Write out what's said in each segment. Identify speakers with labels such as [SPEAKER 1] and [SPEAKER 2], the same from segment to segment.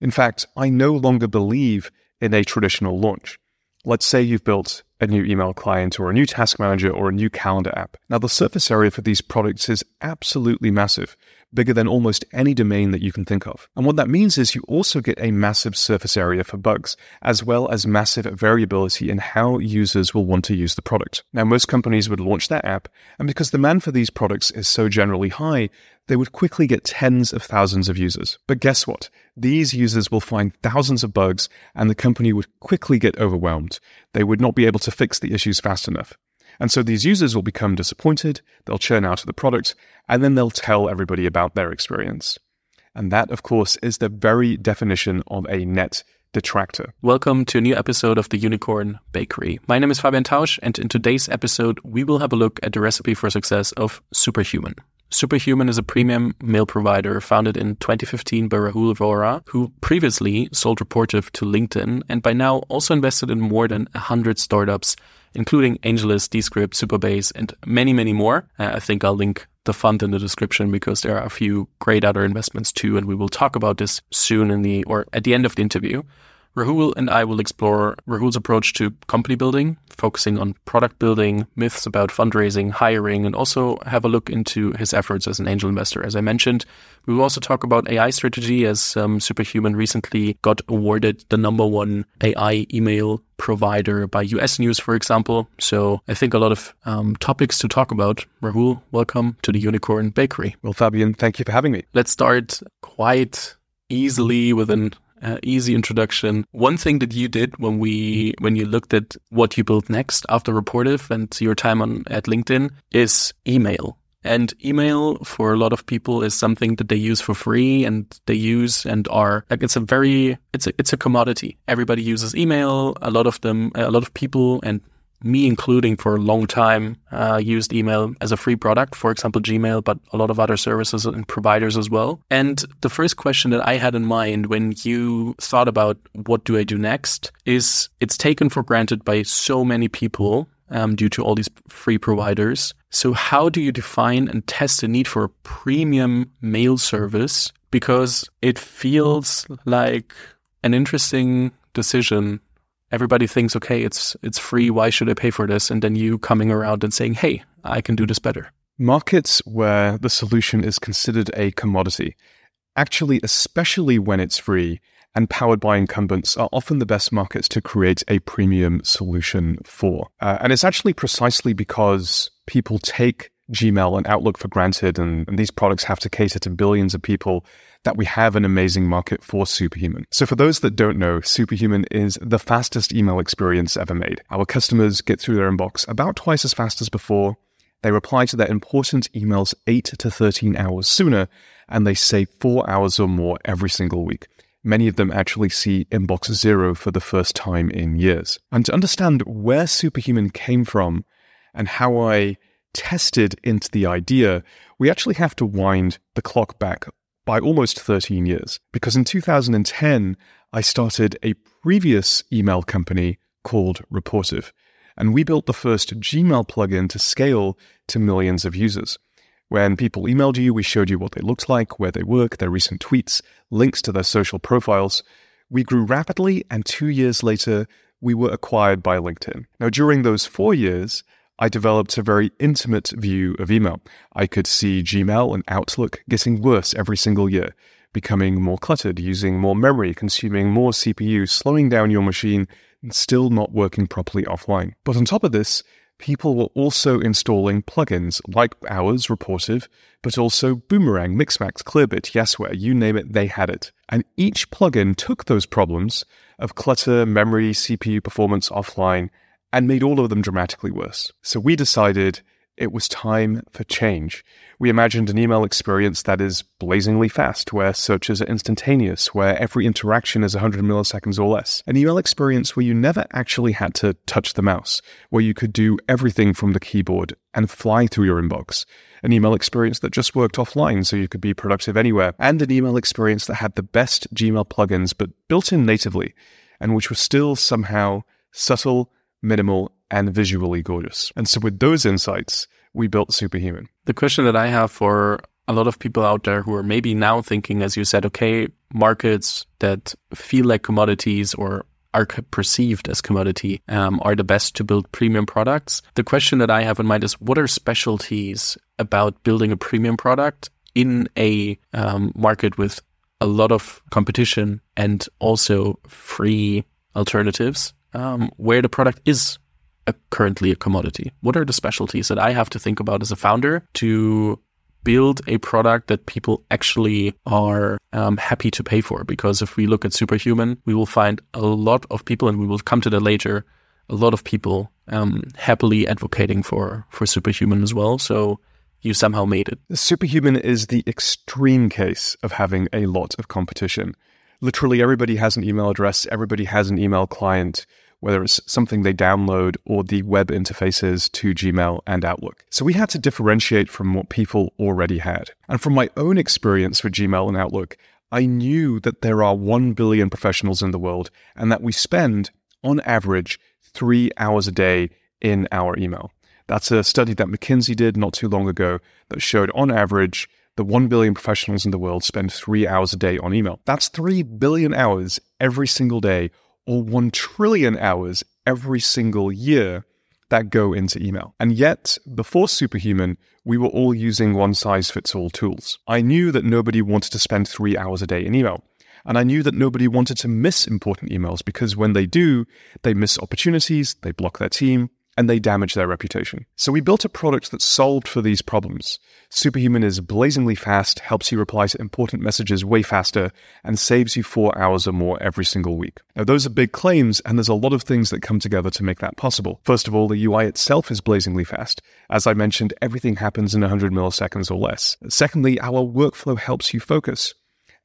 [SPEAKER 1] In fact, I no longer believe in a traditional launch. Let's say you've built a new email client or a new task manager or a new calendar app. Now, the surface area for these products is absolutely massive, bigger than almost any domain that you can think of. And what that means is you also get a massive surface area for bugs, as well as massive variability in how users will want to use the product. Now, most companies would launch their app, and because the demand for these products is so generally high, they would quickly get tens of thousands of users. But guess what? These users will find thousands of bugs and the company would quickly get overwhelmed. They would not be able to fix the issues fast enough. And so these users will become disappointed, they'll churn out of the product, and then they'll tell everybody about their experience. And that, of course, is the very definition of a net detractor.
[SPEAKER 2] Welcome to a new episode of the Unicorn Bakery. My name is Fabian Tausch, and in today's episode, we will have a look at the recipe for success of Superhuman. Superhuman is a premium mail provider founded in 2015 by Rahul Vohra, who previously sold Rapportive to LinkedIn and by now also invested in more than 100 startups, including AngelList, Descript, Supabase, and many, many more. Uh, I think I'll link the fund in the description because there are a few great other investments too, and we will talk about this soon in the or at the end of the interview. Rahul and I will explore Rahul's approach to company building, focusing on product building, myths about fundraising, hiring, and also have a look into his efforts as an angel investor. As I mentioned, we will also talk about AI strategy as um, Superhuman recently got awarded the number one AI email provider by US News, for example. So I think a lot of um, topics to talk about. Rahul, welcome to the Unicorn Bakery.
[SPEAKER 1] Well, Fabian, thank you for having me.
[SPEAKER 2] Let's start quite easily with an uh, easy introduction. One thing that you did when we when you looked at what you built next after Rapportive and your time on at LinkedIn is email. And email for a lot of people is something that they use for free and they use and are like it's a very it's a it's a commodity. Everybody uses email. A lot of them a lot of people and me including for a long time uh, used email as a free product for example gmail but a lot of other services and providers as well. And the first question that i had in mind when you thought about what do i do next is it's taken for granted by so many people um, due to all these free providers. So how do you define and test the need for a premium mail service? Because it feels like an interesting decision everybody thinks, okay, it's it's free. Why should I pay for this? And then you coming around and saying, hey, I can do this better.
[SPEAKER 1] Markets where the solution is considered a commodity, actually, especially when it's free and powered by incumbents, are often the best markets to create a premium solution for. Uh, and it's actually precisely because people take Gmail and Outlook for granted, and, and these products have to cater to billions of people that we have an amazing market for Superhuman. So for those that don't know, Superhuman is the fastest email experience ever made. Our customers get through their inbox about twice as fast as before. They reply to their important emails 8 to 13 hours sooner, and they save 4 hours or more every single week. Many of them actually see inbox zero for the first time in years. And to understand where Superhuman came from and how I tested into the idea, we actually have to wind the clock back by almost 13 years. Because in 2010, I started a previous email company called Rapportive, and we built the first Gmail plugin to scale to millions of users. When people emailed you, we showed you what they looked like, where they work, their recent tweets, links to their social profiles. We grew rapidly, and two years later, we were acquired by LinkedIn. Now, during those four years, I developed a very intimate view of email. I could see Gmail and Outlook getting worse every single year, becoming more cluttered, using more memory, consuming more CPU, slowing down your machine, and still not working properly offline. But on top of this, people were also installing plugins like ours, Rapportive, but also Boomerang, Mixmax, Clearbit, Yesware, you name it, they had it. And each plugin took those problems of clutter, memory, CPU performance offline, and made all of them dramatically worse. So we decided it was time for change. We imagined an email experience that is blazingly fast, where searches are instantaneous, where every interaction is 100 milliseconds or less. An email experience where you never actually had to touch the mouse, where you could do everything from the keyboard and fly through your inbox. An email experience that just worked offline so you could be productive anywhere. And an email experience that had the best Gmail plugins but built in natively, and which was still somehow subtle minimal, and visually gorgeous. And so with those insights, we built Superhuman.
[SPEAKER 2] The question that I have for a lot of people out there who are maybe now thinking, as you said, okay, markets that feel like commodities or are perceived as commodity um, are the best to build premium products. The question that I have in mind is what are specialties about building a premium product in a um, market with a lot of competition and also free alternatives um, where the product is a, currently a commodity? What are the specialties that I have to think about as a founder to build a product that people actually are um, happy to pay for. Because if we look at Superhuman, we will find a lot of people, and we will come to that later, a lot of people um, happily advocating for for Superhuman as well. So you somehow made it.
[SPEAKER 1] Superhuman is the extreme case of having a lot of competition. Literally, everybody has an email address, everybody has an email client whether it's something they download or the web interfaces to Gmail and Outlook. So we had to differentiate from what people already had. And from my own experience with Gmail and Outlook, I knew that there are 1 billion professionals in the world and that we spend, on average, three hours a day in our email. That's a study that McKinsey did not too long ago that showed, on average, the 1 billion professionals in the world spend three hours a day on email. That's 3 billion hours every single day or 1 trillion hours every single year that go into email. And yet, before Superhuman, we were all using one size fits all tools. I knew that nobody wanted to spend three hours a day in email. And I knew that nobody wanted to miss important emails because when they do, they miss opportunities, they block their team, and they damage their reputation. So we built a product that solved for these problems. Superhuman is blazingly fast, helps you reply to important messages way faster, and saves you four hours or more every single week. Now, those are big claims, and there's a lot of things that come together to make that possible. First of all, the UI itself is blazingly fast. As I mentioned, everything happens in 100 milliseconds or less. Secondly, our workflow helps you focus.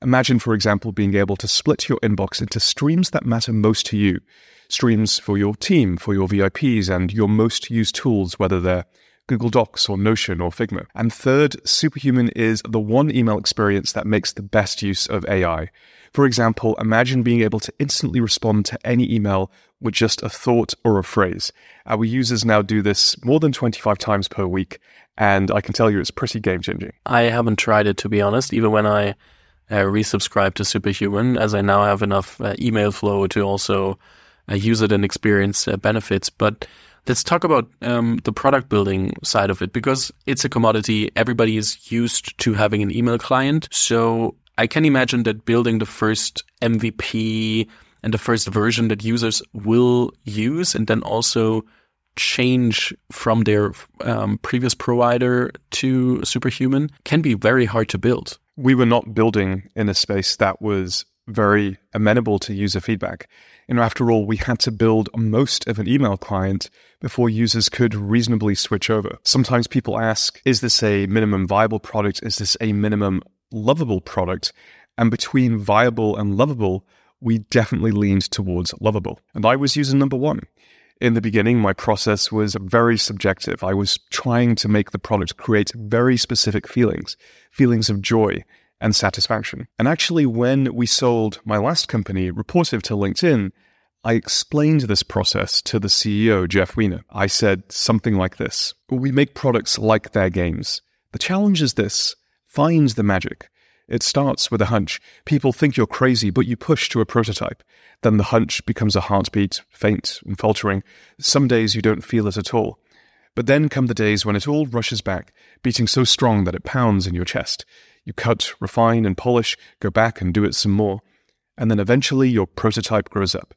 [SPEAKER 1] Imagine, for example, being able to split your inbox into streams that matter most to you streams for your team, for your VIPs, and your most used tools, whether they're Google Docs or Notion or Figma. And third, Superhuman is the one email experience that makes the best use of AI. For example, imagine being able to instantly respond to any email with just a thought or a phrase. Our users now do this more than 25 times per week, and I can tell you it's pretty game changing.
[SPEAKER 2] I haven't tried it to be honest, even when I uh, resubscribe to Superhuman, as I now have enough uh, email flow to also uh, use it and experience uh, benefits. But let's talk about um, the product building side of it because it's a commodity. Everybody is used to having an email client. So I can imagine that building the first MVP and the first version that users will use and then also change from their um, previous provider to superhuman can be very hard to build.
[SPEAKER 1] We were not building in a space that was very amenable to user feedback. Know, after all, we had to build most of an email client before users could reasonably switch over. Sometimes people ask, is this a minimum viable product? Is this a minimum lovable product? And between viable and lovable, we definitely leaned towards lovable. And I was user number one. In the beginning, my process was very subjective. I was trying to make the product create very specific feelings, feelings of joy, and satisfaction. And actually, when we sold my last company, Rapportive, to LinkedIn, I explained this process to the CEO, Jeff Weiner. I said something like this We make products like their games. The challenge is this find the magic. It starts with a hunch. People think you're crazy, but you push to a prototype. Then the hunch becomes a heartbeat, faint and faltering. Some days you don't feel it at all. But then come the days when it all rushes back, beating so strong that it pounds in your chest. You cut, refine, and polish, go back and do it some more. And then eventually your prototype grows up.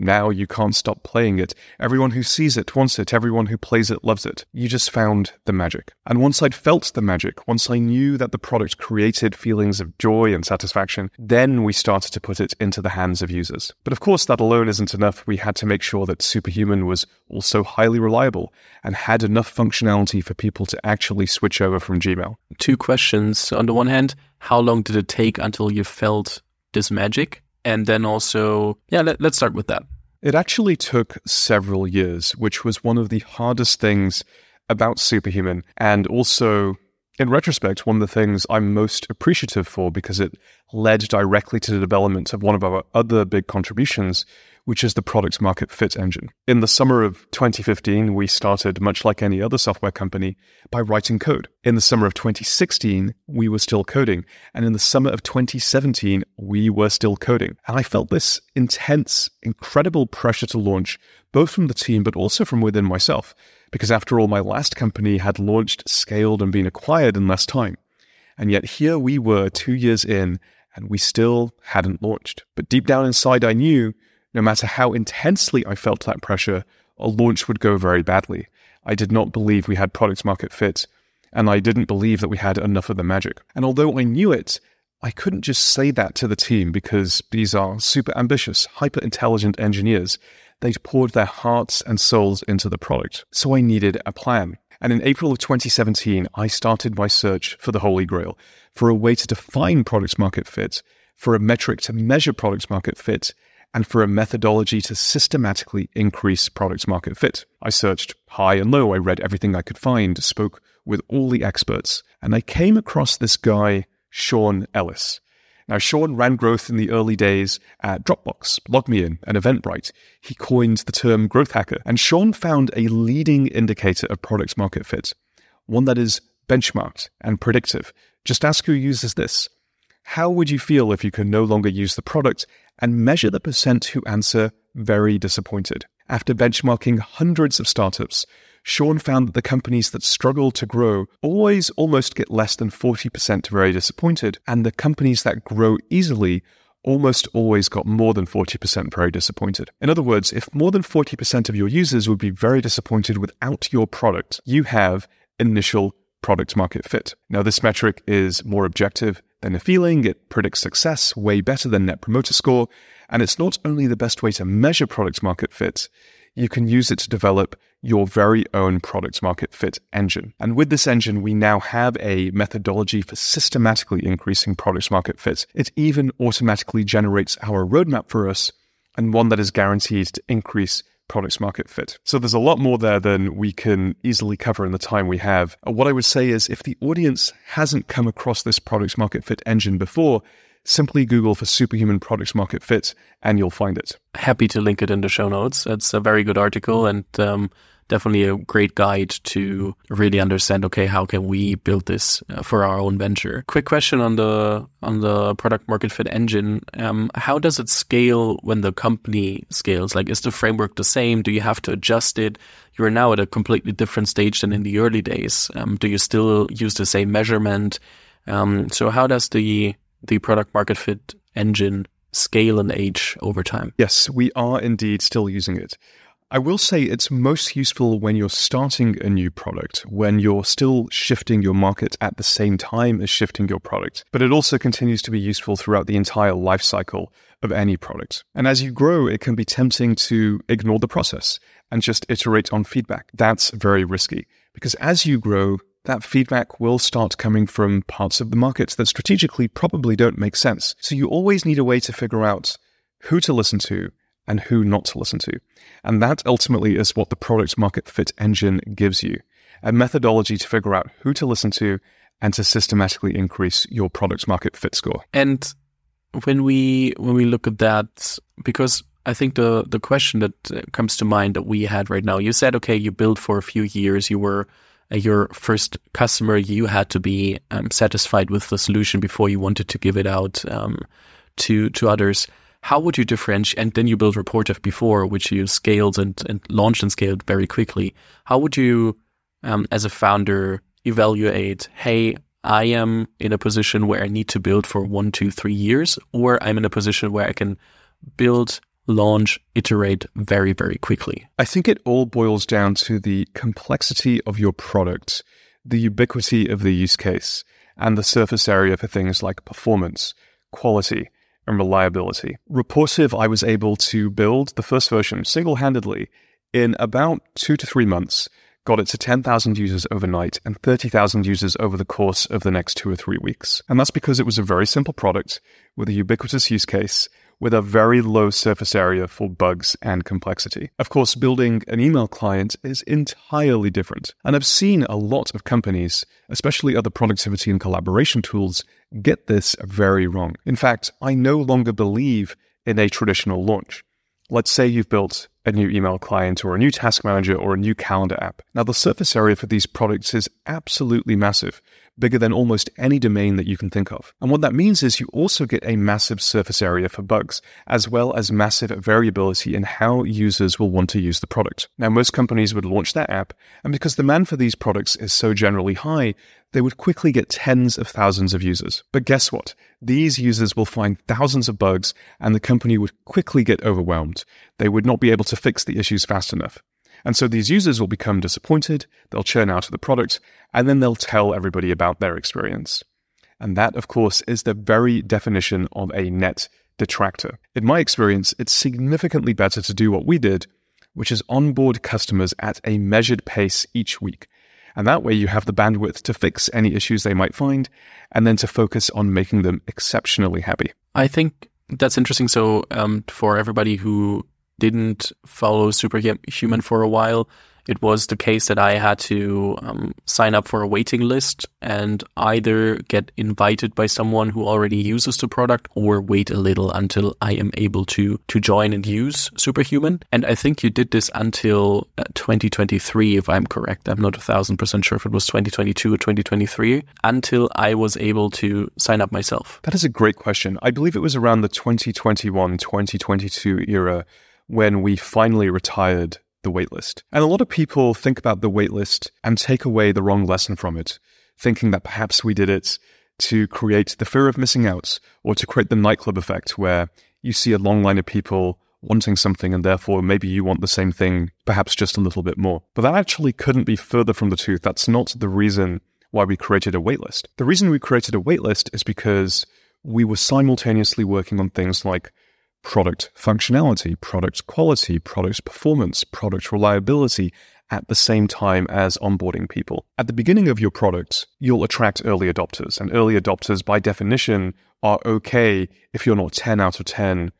[SPEAKER 1] Now you can't stop playing it. Everyone who sees it wants it. Everyone who plays it loves it. You just found the magic. And once I'd felt the magic, once I knew that the product created feelings of joy and satisfaction, then we started to put it into the hands of users. But of course, that alone isn't enough. We had to make sure that Superhuman was also highly reliable and had enough functionality for people to actually switch over from Gmail.
[SPEAKER 2] Two questions. On the one hand, how long did it take until you felt this magic? And then also, yeah, let, let's start with that.
[SPEAKER 1] It actually took several years, which was one of the hardest things about Superhuman. And also, in retrospect, one of the things I'm most appreciative for because it led directly to the development of one of our other big contributions, which is the product market fit engine. In the summer of 2015, we started, much like any other software company, by writing code. In the summer of 2016, we were still coding. And in the summer of 2017, we were still coding. And I felt this intense, incredible pressure to launch, both from the team, but also from within myself. Because after all, my last company had launched, scaled, and been acquired in less time. And yet here we were two years in, and we still hadn't launched. But deep down inside, I knew no matter how intensely I felt that pressure, a launch would go very badly. I did not believe we had product market fit, and I didn't believe that we had enough of the magic. And although I knew it, I couldn't just say that to the team because these are super ambitious, hyper intelligent engineers. They'd poured their hearts and souls into the product. So I needed a plan. And in April of 2017, I started my search for the Holy Grail, for a way to define product market fit, for a metric to measure product market fit, and for a methodology to systematically increase product market fit. I searched high and low. I read everything I could find, spoke with all the experts, and I came across this guy, Sean Ellis. Now, Sean ran growth in the early days at Dropbox, LogMeIn, and Eventbrite. He coined the term growth hacker, and Sean found a leading indicator of product market fit, one that is benchmarked and predictive. Just ask who uses this. How would you feel if you could no longer use the product and measure the percent who answer very disappointed? After benchmarking hundreds of startups, Sean found that the companies that struggle to grow always almost get less than 40% very disappointed, and the companies that grow easily almost always got more than 40% very disappointed. In other words, if more than 40% of your users would be very disappointed without your product, you have initial product market fit. Now, this metric is more objective than a feeling. It predicts success way better than Net Promoter Score. And it's not only the best way to measure product market fit, you can use it to develop your very own product market fit engine. And with this engine, we now have a methodology for systematically increasing product market fit. It even automatically generates our roadmap for us and one that is guaranteed to increase products market fit. So there's a lot more there than we can easily cover in the time we have. What I would say is if the audience hasn't come across this products market fit engine before, simply Google for superhuman products market fit and you'll find it.
[SPEAKER 2] Happy to link it in the show notes. It's a very good article and um, definitely a great guide to really understand okay how can we build this uh, for our own venture. Quick question on the on the product market fit engine. Um, how does it scale when the company scales? Like is the framework the same? Do you have to adjust it? You're now at a completely different stage than in the early days. Um, do you still use the same measurement? Um, so how does the the product market fit engine scale and age over time?
[SPEAKER 1] Yes we are indeed still using it I will say it's most useful when you're starting a new product, when you're still shifting your market at the same time as shifting your product. But it also continues to be useful throughout the entire life cycle of any product. And as you grow, it can be tempting to ignore the process and just iterate on feedback. That's very risky because as you grow, that feedback will start coming from parts of the market that strategically probably don't make sense. So you always need a way to figure out who to listen to and who not to listen to. And that ultimately is what the product market fit engine gives you a methodology to figure out who to listen to and to systematically increase your product market fit score.
[SPEAKER 2] And when we when we look at that because I think the the question that uh, comes to mind that we had right now you said okay you built for a few years you were uh, your first customer you had to be um, satisfied with the solution before you wanted to give it out um, to to others how would you differentiate? And then you built Rapportive before, which you scaled and, and launched and scaled very quickly. How would you, um, as a founder, evaluate, hey, I am in a position where I need to build for one, two, three years, or I'm in a position where I can build, launch, iterate very, very quickly?
[SPEAKER 1] I think it all boils down to the complexity of your product, the ubiquity of the use case, and the surface area for things like performance, quality, and reliability. Rapportive, I was able to build the first version single handedly in about two to three months, got it to 10,000 users overnight and 30,000 users over the course of the next two or three weeks. And that's because it was a very simple product with a ubiquitous use case with a very low surface area for bugs and complexity. Of course, building an email client is entirely different. And I've seen a lot of companies, especially other productivity and collaboration tools, get this very wrong. In fact, I no longer believe in a traditional launch. Let's say you've built a new email client or a new task manager or a new calendar app. Now, the surface area for these products is absolutely massive bigger than almost any domain that you can think of. And what that means is you also get a massive surface area for bugs, as well as massive variability in how users will want to use the product. Now, most companies would launch their app, and because demand for these products is so generally high, they would quickly get tens of thousands of users. But guess what? These users will find thousands of bugs, and the company would quickly get overwhelmed. They would not be able to fix the issues fast enough. And so these users will become disappointed, they'll churn out of the product, and then they'll tell everybody about their experience. And that, of course, is the very definition of a net detractor. In my experience, it's significantly better to do what we did, which is onboard customers at a measured pace each week. And that way you have the bandwidth to fix any issues they might find and then to focus on making them exceptionally happy.
[SPEAKER 2] I think that's interesting. So, um, for everybody who didn't follow Superhuman for a while, it was the case that I had to um, sign up for a waiting list and either get invited by someone who already uses the product or wait a little until I am able to to join and use Superhuman. And I think you did this until uh, 2023, if I'm correct. I'm not a thousand percent sure if it was 2022 or 2023 until I was able to sign up myself.
[SPEAKER 1] That is a great question. I believe it was around the 2021 2022 era when we finally retired the waitlist. And a lot of people think about the waitlist and take away the wrong lesson from it, thinking that perhaps we did it to create the fear of missing out or to create the nightclub effect where you see a long line of people wanting something and therefore maybe you want the same thing, perhaps just a little bit more. But that actually couldn't be further from the truth. That's not the reason why we created a waitlist. The reason we created a waitlist is because we were simultaneously working on things like product functionality, product quality, product performance, product reliability at the same time as onboarding people. At the beginning of your product, you'll attract early adopters, and early adopters, by definition, are okay if you're not 10 out of 10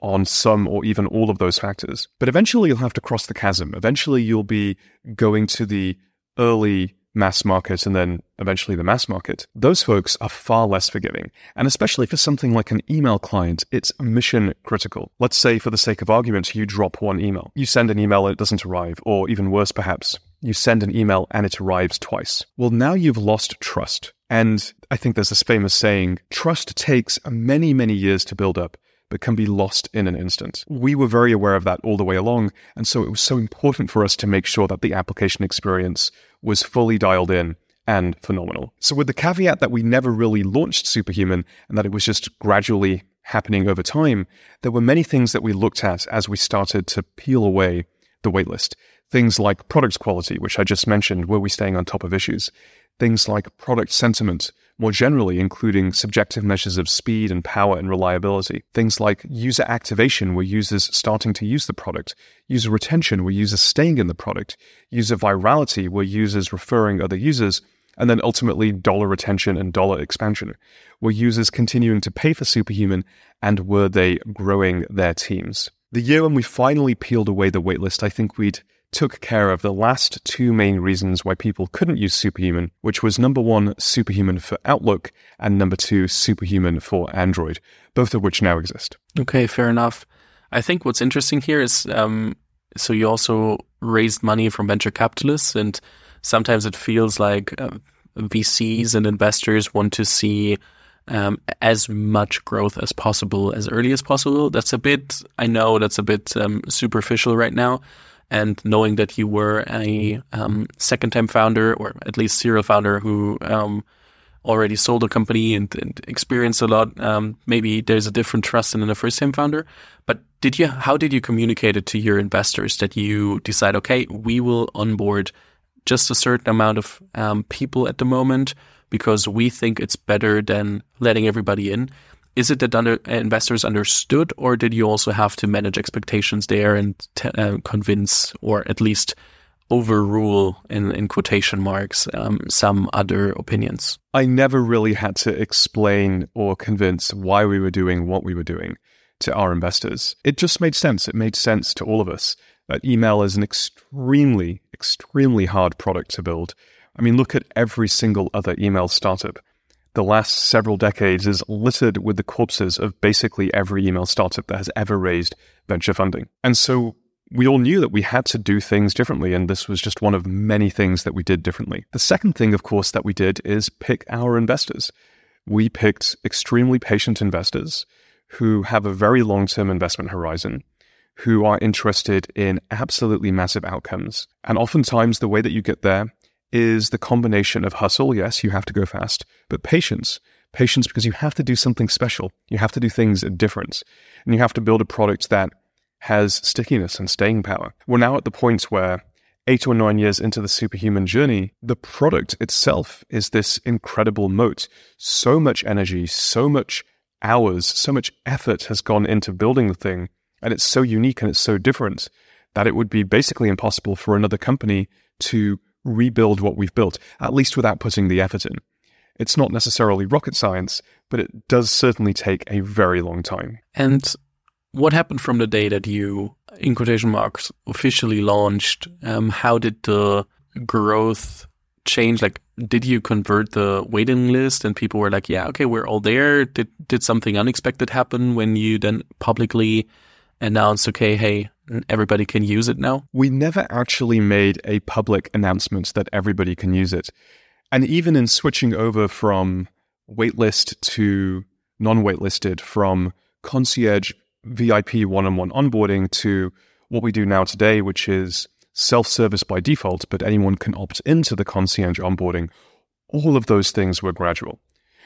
[SPEAKER 1] on some or even all of those factors. But eventually, you'll have to cross the chasm. Eventually, you'll be going to the early mass market and then eventually the mass market, those folks are far less forgiving. And especially for something like an email client, it's mission critical. Let's say, for the sake of argument, you drop one email. You send an email and it doesn't arrive, or even worse, perhaps, you send an email and it arrives twice. Well, now you've lost trust. And I think there's this famous saying trust takes many, many years to build up but can be lost in an instant. We were very aware of that all the way along, and so it was so important for us to make sure that the application experience was fully dialed in and phenomenal. So, with the caveat that we never really launched Superhuman and that it was just gradually happening over time, there were many things that we looked at as we started to peel away the waitlist. Things like product quality, which I just mentioned, were we staying on top of issues? Things like product sentiment, more generally, including subjective measures of speed and power and reliability. Things like user activation, where users starting to use the product, user retention, where users staying in the product, user virality, where users referring other users, and then ultimately dollar retention and dollar expansion. Were users continuing to pay for Superhuman and were they growing their teams? The year when we finally peeled away the waitlist, I think we'd took care of the last two main reasons why people couldn't use Superhuman, which was number one, Superhuman for Outlook, and number two, Superhuman for Android, both of which now exist.
[SPEAKER 2] Okay, fair enough. I think what's interesting here is um, so you also raised money from venture capitalists, and sometimes it feels like uh, VCs and investors want to see um, as much growth as possible as early as possible. That's a bit, I know that's a bit um, superficial right now, and knowing that you were a um, second time founder or at least serial founder who um, already sold a company and, and experienced a lot, um, maybe there's a different trust than in a first time founder. But did you? How did you communicate it to your investors that you decide? Okay, we will onboard just a certain amount of um, people at the moment because we think it's better than letting everybody in is it that under, investors understood, or did you also have to manage expectations there and uh, convince, or at least overrule, in, in quotation marks, um, some other opinions?
[SPEAKER 1] I never really had to explain or convince why we were doing what we were doing to our investors. It just made sense. It made sense to all of us that email is an extremely, extremely hard product to build. I mean, look at every single other email startup. The last several decades is littered with the corpses of basically every email startup that has ever raised venture funding. And so we all knew that we had to do things differently, and this was just one of many things that we did differently. The second thing, of course, that we did is pick our investors. We picked extremely patient investors who have a very long term investment horizon, who are interested in absolutely massive outcomes. And oftentimes, the way that you get there is the combination of hustle. Yes, you have to go fast, but patience. Patience because you have to do something special. You have to do things different. And you have to build a product that has stickiness and staying power. We're now at the point where eight or nine years into the superhuman journey, the product itself is this incredible moat. So much energy, so much hours, so much effort has gone into building the thing. And it's so unique and it's so different that it would be basically impossible for another company to rebuild what we've built, at least without putting the effort in. It's not necessarily rocket science, but it does certainly take a very long time.
[SPEAKER 2] And what happened from the day that you, in quotation marks, officially launched? Um, how did the growth change? Like, did you convert the waiting list and people were like, yeah, okay, we're all there? Did, did something unexpected happen when you then publicly announced, okay, hey, everybody can use it now?
[SPEAKER 1] We never actually made a public announcement that everybody can use it. And even in switching over from waitlist to non waitlisted, from concierge VIP one on one onboarding to what we do now today, which is self service by default, but anyone can opt into the concierge onboarding. All of those things were gradual.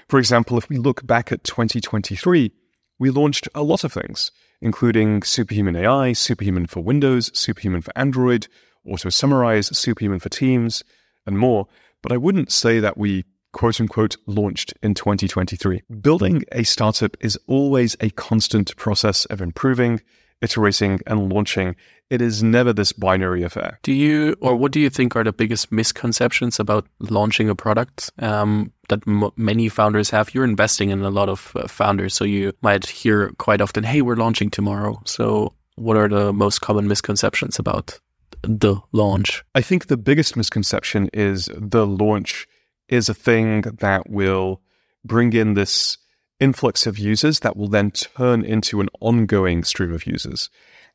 [SPEAKER 1] For example, if we look back at 2023, we launched a lot of things, including Superhuman AI, Superhuman for Windows, Superhuman for Android, Auto Summarize, Superhuman for Teams, and more. But I wouldn't say that we quote unquote launched in 2023. Building a startup is always a constant process of improving, iterating, and launching. It is never this binary affair.
[SPEAKER 2] Do you, or what do you think are the biggest misconceptions about launching a product um, that m- many founders have? You're investing in a lot of uh, founders, so you might hear quite often, hey, we're launching tomorrow. So, what are the most common misconceptions about the launch?
[SPEAKER 1] I think the biggest misconception is the launch is a thing that will bring in this influx of users that will then turn into an ongoing stream of users.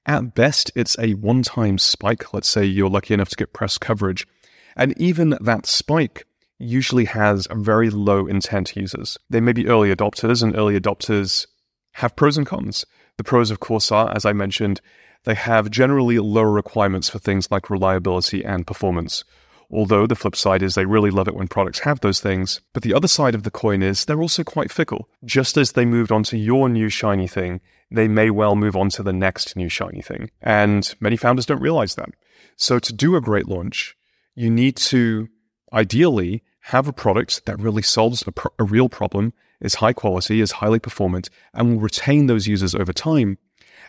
[SPEAKER 1] At best, it's a one time spike. Let's say you're lucky enough to get press coverage. And even that spike usually has a very low intent users. They may be early adopters, and early adopters have pros and cons. The pros, of course, are, as I mentioned, they have generally lower requirements for things like reliability and performance. Although the flip side is they really love it when products have those things. But the other side of the coin is they're also quite fickle. Just as they moved on to your new shiny thing, they may well move on to the next new shiny thing. And many founders don't realize that. So to do a great launch, you need to ideally have a product that really solves a, a real problem, is high quality, is highly performant, and will retain those users over time.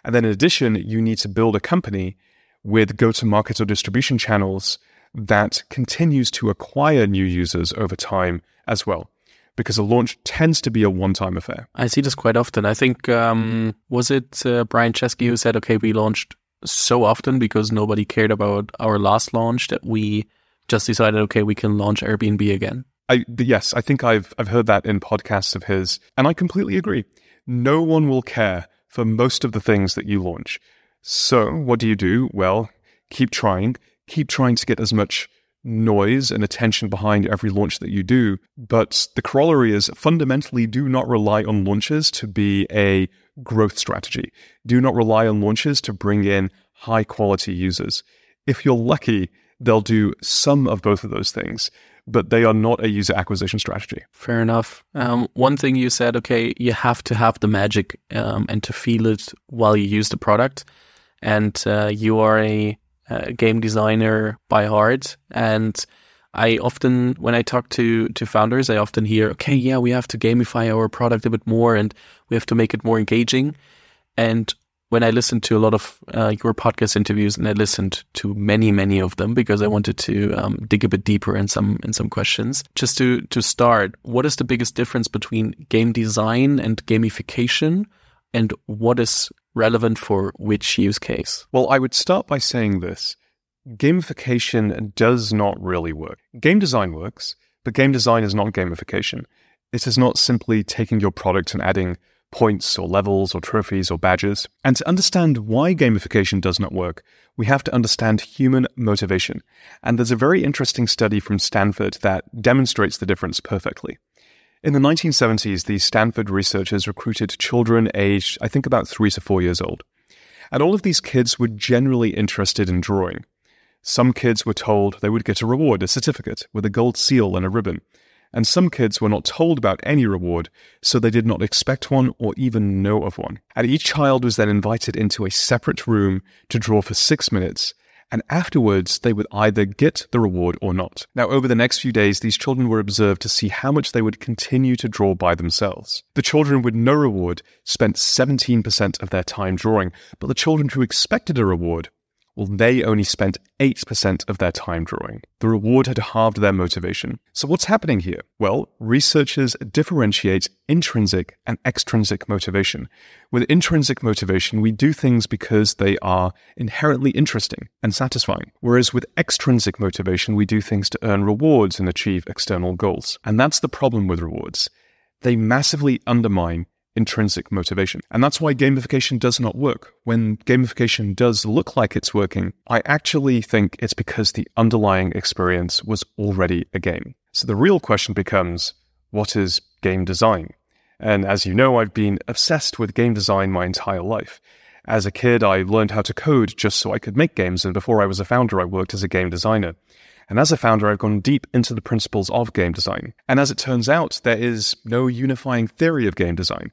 [SPEAKER 1] And then in addition, you need to build a company with go to market or distribution channels that continues to acquire new users over time as well. Because a launch tends to be a one-time affair.
[SPEAKER 2] I see this quite often. I think um, was it uh, Brian Chesky who said, "Okay, we launched so often because nobody cared about our last launch that we just decided, okay, we can launch Airbnb again."
[SPEAKER 1] I, yes, I think I've I've heard that in podcasts of his, and I completely agree. No one will care for most of the things that you launch. So, what do you do? Well, keep trying, keep trying to get as much noise and attention behind every launch that you do. But the corollary is fundamentally do not rely on launches to be a growth strategy. Do not rely on launches to bring in high quality users. If you're lucky, they'll do some of both of those things, but they are not a user acquisition strategy.
[SPEAKER 2] Fair enough. Um, one thing you said, okay, you have to have the magic um, and to feel it while you use the product. And uh, you are a uh, game designer by heart, and I often, when I talk to to founders, I often hear, okay, yeah, we have to gamify our product a bit more, and we have to make it more engaging. And when I listened to a lot of uh, your podcast interviews, and I listened to many, many of them because I wanted to um, dig a bit deeper in some in some questions. Just to to start, what is the biggest difference between game design and gamification? and what is relevant for which use case?
[SPEAKER 1] Well, I would start by saying this gamification does not really work. Game design works, but game design is not gamification. It is not simply taking your product and adding points or levels or trophies or badges. And to understand why gamification does not work, we have to understand human motivation. And there's a very interesting study from Stanford that demonstrates the difference perfectly. In the 1970s, the Stanford researchers recruited children aged, I think, about three to four years old. And all of these kids were generally interested in drawing. Some kids were told they would get a reward, a certificate, with a gold seal and a ribbon. And some kids were not told about any reward, so they did not expect one or even know of one. And each child was then invited into a separate room to draw for six minutes, and afterwards they would either get the reward or not. Now, over the next few days, these children were observed to see how much they would continue to draw by themselves. The children with no reward spent 17% of their time drawing, but the children who expected a reward well, they only spent 8% of their time drawing. The reward had halved their motivation. So, what's happening here? Well, researchers differentiate intrinsic and extrinsic motivation. With intrinsic motivation, we do things because they are inherently interesting and satisfying. Whereas with extrinsic motivation, we do things to earn rewards and achieve external goals. And that's the problem with rewards. They massively undermine intrinsic motivation. And that's why gamification does not work. When gamification does look like it's working, I actually think it's because the underlying experience was already a game. So the real question becomes what is game design? And as you know, I've been obsessed with game design my entire life. As a kid, I learned how to code just so I could make games, and before I was a founder, I worked as a game designer. And as a founder, I've gone deep into the principles of game design. And as it turns out, there is no unifying theory of game design.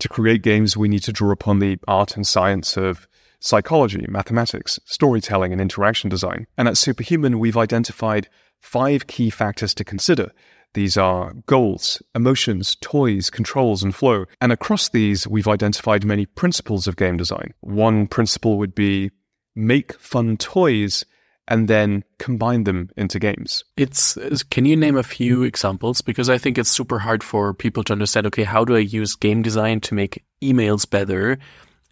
[SPEAKER 1] To create games, we need to draw upon the art and science of psychology, mathematics, storytelling, and interaction design. And at Superhuman, we've identified five key factors to consider. These are goals, emotions, toys, controls, and flow. And across these, we've identified many principles of game design. One principle would be make fun toys and then combine them into games.
[SPEAKER 2] It's can you name a few examples because I think it's super hard for people to understand okay how do I use game design to make emails better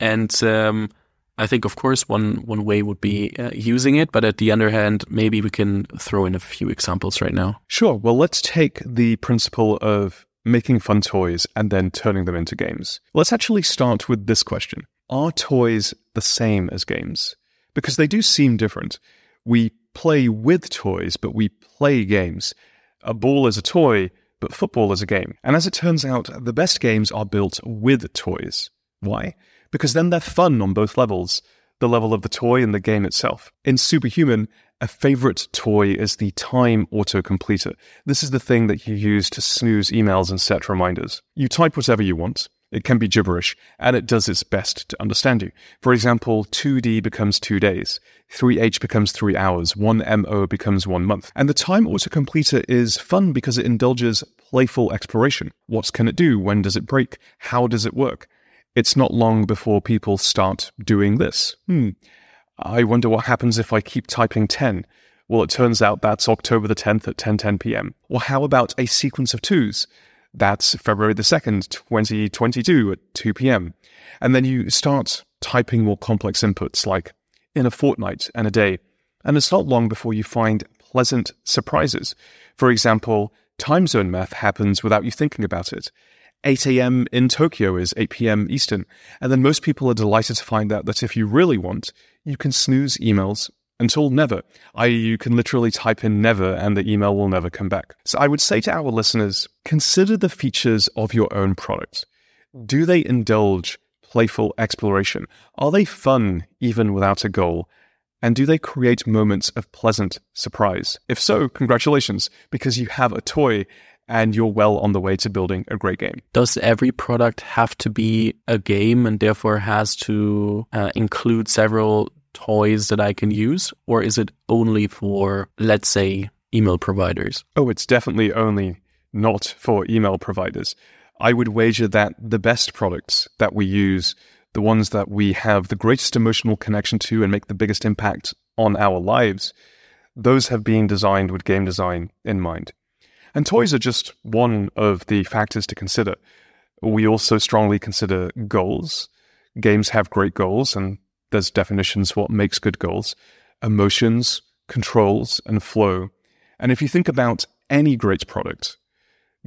[SPEAKER 2] and um, I think of course one one way would be uh, using it but at the other hand maybe we can throw in a few examples right now.
[SPEAKER 1] Sure. Well, let's take the principle of making fun toys and then turning them into games. Let's actually start with this question. Are toys the same as games? Because they do seem different. We play with toys, but we play games. A ball is a toy, but football is a game. And as it turns out, the best games are built with toys. Why? Because then they're fun on both levels the level of the toy and the game itself. In Superhuman, a favorite toy is the time autocompleter. This is the thing that you use to snooze emails and set reminders. You type whatever you want. It can be gibberish, and it does its best to understand you. For example, 2D becomes two days, 3H becomes three hours, 1MO becomes one month. And the time autocompleter is fun because it indulges playful exploration. What can it do? When does it break? How does it work? It's not long before people start doing this. Hmm. I wonder what happens if I keep typing 10. Well, it turns out that's October the 10th at 10:10 p.m. Or how about a sequence of twos? That's February the 2nd, 2022 at 2 p.m. And then you start typing more complex inputs like in a fortnight and a day. And it's not long before you find pleasant surprises. For example, time zone math happens without you thinking about it. 8 a.m. in Tokyo is 8 p.m. Eastern. And then most people are delighted to find out that if you really want, you can snooze emails until never. i.e., you can literally type in never and the email will never come back. So I would say to our listeners, consider the features of your own product. Do they indulge playful exploration? Are they fun even without a goal? And do they create moments of pleasant surprise? If so, congratulations, because you have a toy and you're well on the way to building a great game.
[SPEAKER 2] Does every product have to be a game and therefore has to uh, include several toys that I can use, or is it only for, let's say, email providers?
[SPEAKER 1] Oh, it's definitely only not for email providers. I would wager that the best products that we use, the ones that we have the greatest emotional connection to and make the biggest impact on our lives, those have been designed with game design in mind. And toys are just one of the factors to consider. We also strongly consider goals. Games have great goals, and there's definitions what makes good goals, emotions, controls, and flow. And if you think about any great product,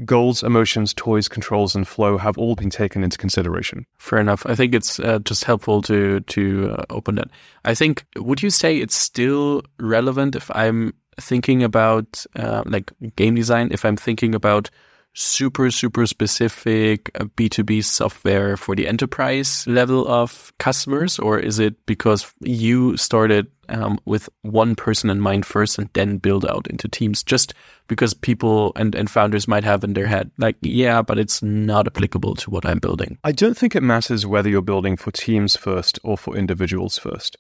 [SPEAKER 1] goals, emotions, toys, controls, and flow have all been taken into consideration.
[SPEAKER 2] Fair enough. I think it's uh, just helpful to to uh, open that. I think. Would you say it's still relevant if I'm thinking about uh, like game design? If I'm thinking about super, super specific B2B uh, software for the enterprise level of customers? Or is it because you started um, with one person in mind first and then build out into teams just because people and, and founders might have in their head, like, yeah, but it's not applicable to what I'm building?
[SPEAKER 1] I don't think it matters whether you're building for teams first or for individuals first.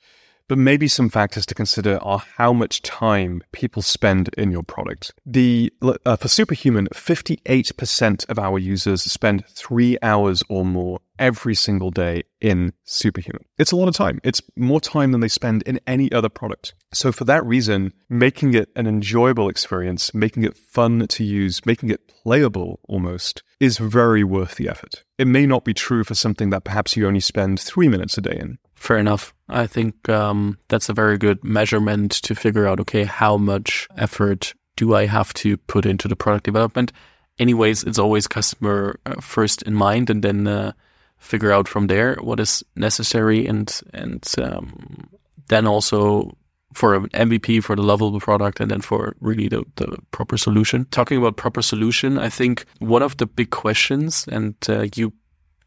[SPEAKER 1] But maybe some factors to consider are how much time people spend in your product. The uh, for Superhuman, 58% of our users spend three hours or more every single day in Superhuman. It's a lot of time. It's more time than they spend in any other product. So for that reason, making it an enjoyable experience, making it fun to use, making it playable almost is very worth the effort. It may not be true for something that perhaps you only spend three minutes a day in.
[SPEAKER 2] Fair enough. I think um, that's a very good measurement to figure out, okay, how much effort do I have to put into the product development? Anyways, it's always customer uh, first in mind and then uh, figure out from there what is necessary and, and um, then also for an MVP for the lovable product and then for really the, the proper solution. Talking about proper solution, I think one of the big questions, and uh, you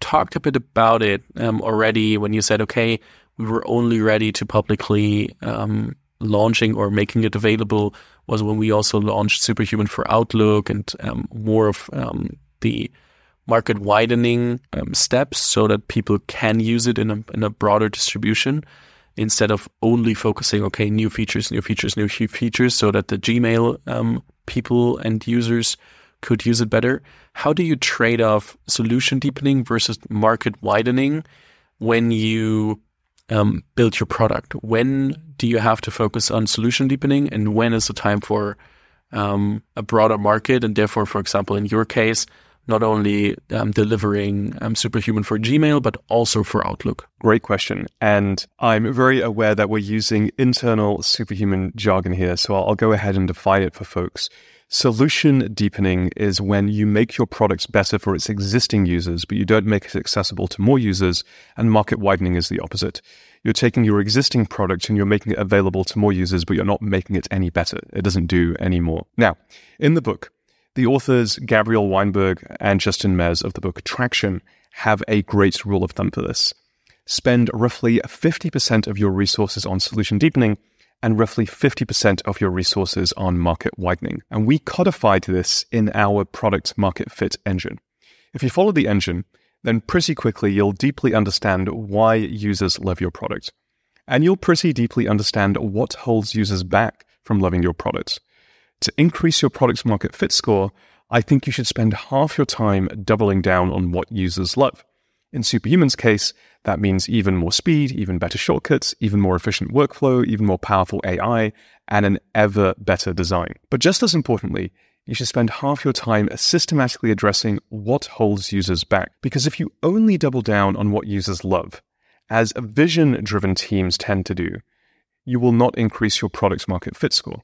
[SPEAKER 2] talked a bit about it um, already when you said, okay, we were only ready to publicly um, launching or making it available was when we also launched Superhuman for Outlook and um, more of um, the market widening um, steps so that people can use it in a, in a broader distribution instead of only focusing, okay, new features, new features, new features, so that the Gmail um, people and users could use it better. How do you trade off solution deepening versus market widening when you um, build your product? When do you have to focus on solution deepening, and when is the time for um, a broader market? And therefore, for example, in your case, not only um, delivering um, Superhuman for Gmail, but also for Outlook?
[SPEAKER 1] Great question. And I'm very aware that we're using internal Superhuman jargon here, so I'll, I'll go ahead and define it for folks. Solution deepening is when you make your products better for its existing users, but you don't make it accessible to more users. And market widening is the opposite. You're taking your existing product and you're making it available to more users, but you're not making it any better. It doesn't do any more. Now, in the book, the authors Gabriel Weinberg and Justin Mares of the book Traction have a great rule of thumb for this. Spend roughly 50% of your resources on solution deepening and roughly 50% of your resources on market widening. And we codified this in our product market fit engine. If you follow the engine, then pretty quickly you'll deeply understand why users love your product. And you'll pretty deeply understand what holds users back from loving your product. To increase your product's market fit score, I think you should spend half your time doubling down on what users love. In Superhuman's case, that means even more speed, even better shortcuts, even more efficient workflow, even more powerful AI, and an ever better design. But just as importantly, you should spend half your time systematically addressing what holds users back. Because if you only double down on what users love, as vision driven teams tend to do, you will not increase your product's market fit score.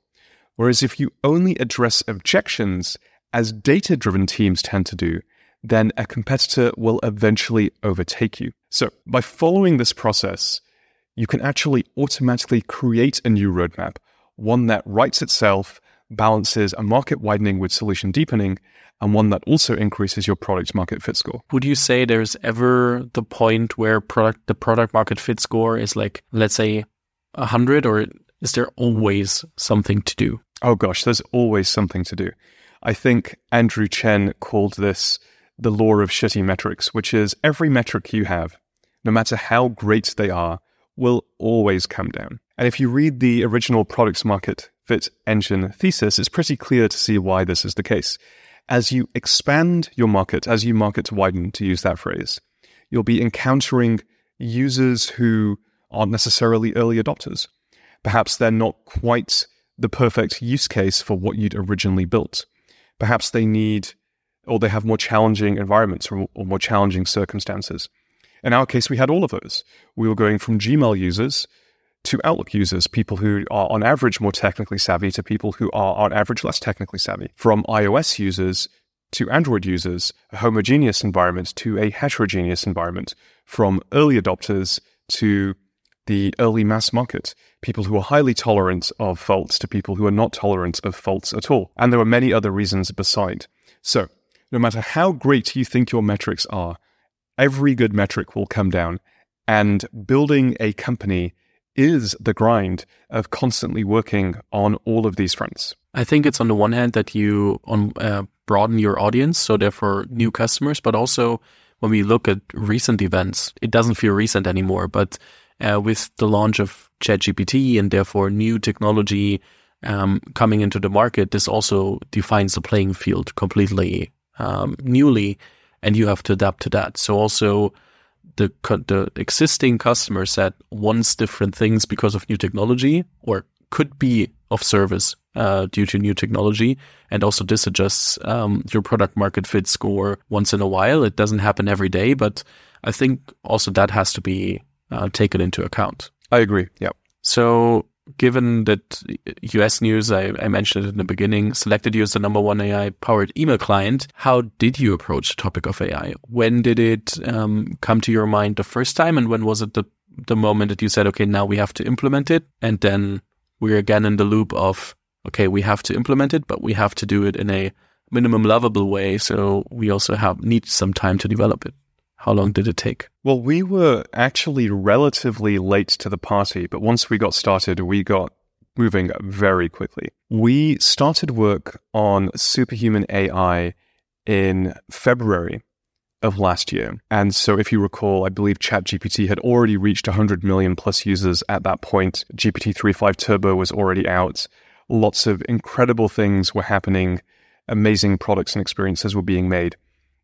[SPEAKER 1] Whereas if you only address objections, as data driven teams tend to do, then a competitor will eventually overtake you. So, by following this process, you can actually automatically create a new roadmap, one that writes itself, balances a market widening with solution deepening, and one that also increases your product market fit score.
[SPEAKER 2] Would you say there's ever the point where product the product market fit score is like, let's say, 100, or is there always something to do?
[SPEAKER 1] Oh gosh, there's always something to do. I think Andrew Chen called this the law of shitty metrics, which is every metric you have, no matter how great they are, will always come down. And if you read the original products market fit engine thesis, it's pretty clear to see why this is the case. As you expand your market, as you market widen, to use that phrase, you'll be encountering users who aren't necessarily early adopters. Perhaps they're not quite the perfect use case for what you'd originally built. Perhaps they need or they have more challenging environments or, or more challenging circumstances. In our case, we had all of those. We were going from Gmail users to Outlook users, people who are on average more technically savvy to people who are on average less technically savvy, from iOS users to Android users, a homogeneous environment to a heterogeneous environment, from early adopters to the early mass market, people who are highly tolerant of faults to people who are not tolerant of faults at all. And there were many other reasons beside. So, no matter how great you think your metrics are, every good metric will come down. And building a company is the grind of constantly working on all of these fronts.
[SPEAKER 2] I think it's on the one hand that you on uh, broaden your audience, so therefore new customers, but also when we look at recent events, it doesn't feel recent anymore. But uh, with the launch of ChatGPT and therefore new technology um, coming into the market, this also defines the playing field completely um, newly, and you have to adapt to that. So also the the existing customer set wants different things because of new technology, or could be of service uh, due to new technology, and also this adjusts um, your product market fit score once in a while. It doesn't happen every day, but I think also that has to be uh, taken into account.
[SPEAKER 1] I agree. Yeah.
[SPEAKER 2] So given that US News, I, I, mentioned it in the beginning, selected you as the number one AI powered email client, how did you approach the topic of AI? When did it um, come to your mind the first time? And when was it the, the moment that you said, okay, now we have to implement it? And then we're again in the loop of, okay, we have to implement it, but we have to do it in a minimum lovable way. So we also have need some time to develop it. How long did it take?
[SPEAKER 1] Well, we were actually relatively late to the party, but once we got started, we got moving very quickly. We started work on superhuman AI in February of last year. And so, if you recall, I believe ChatGPT had already reached 100 million plus users at that point. GPT 3.5 Turbo was already out. Lots of incredible things were happening. Amazing products and experiences were being made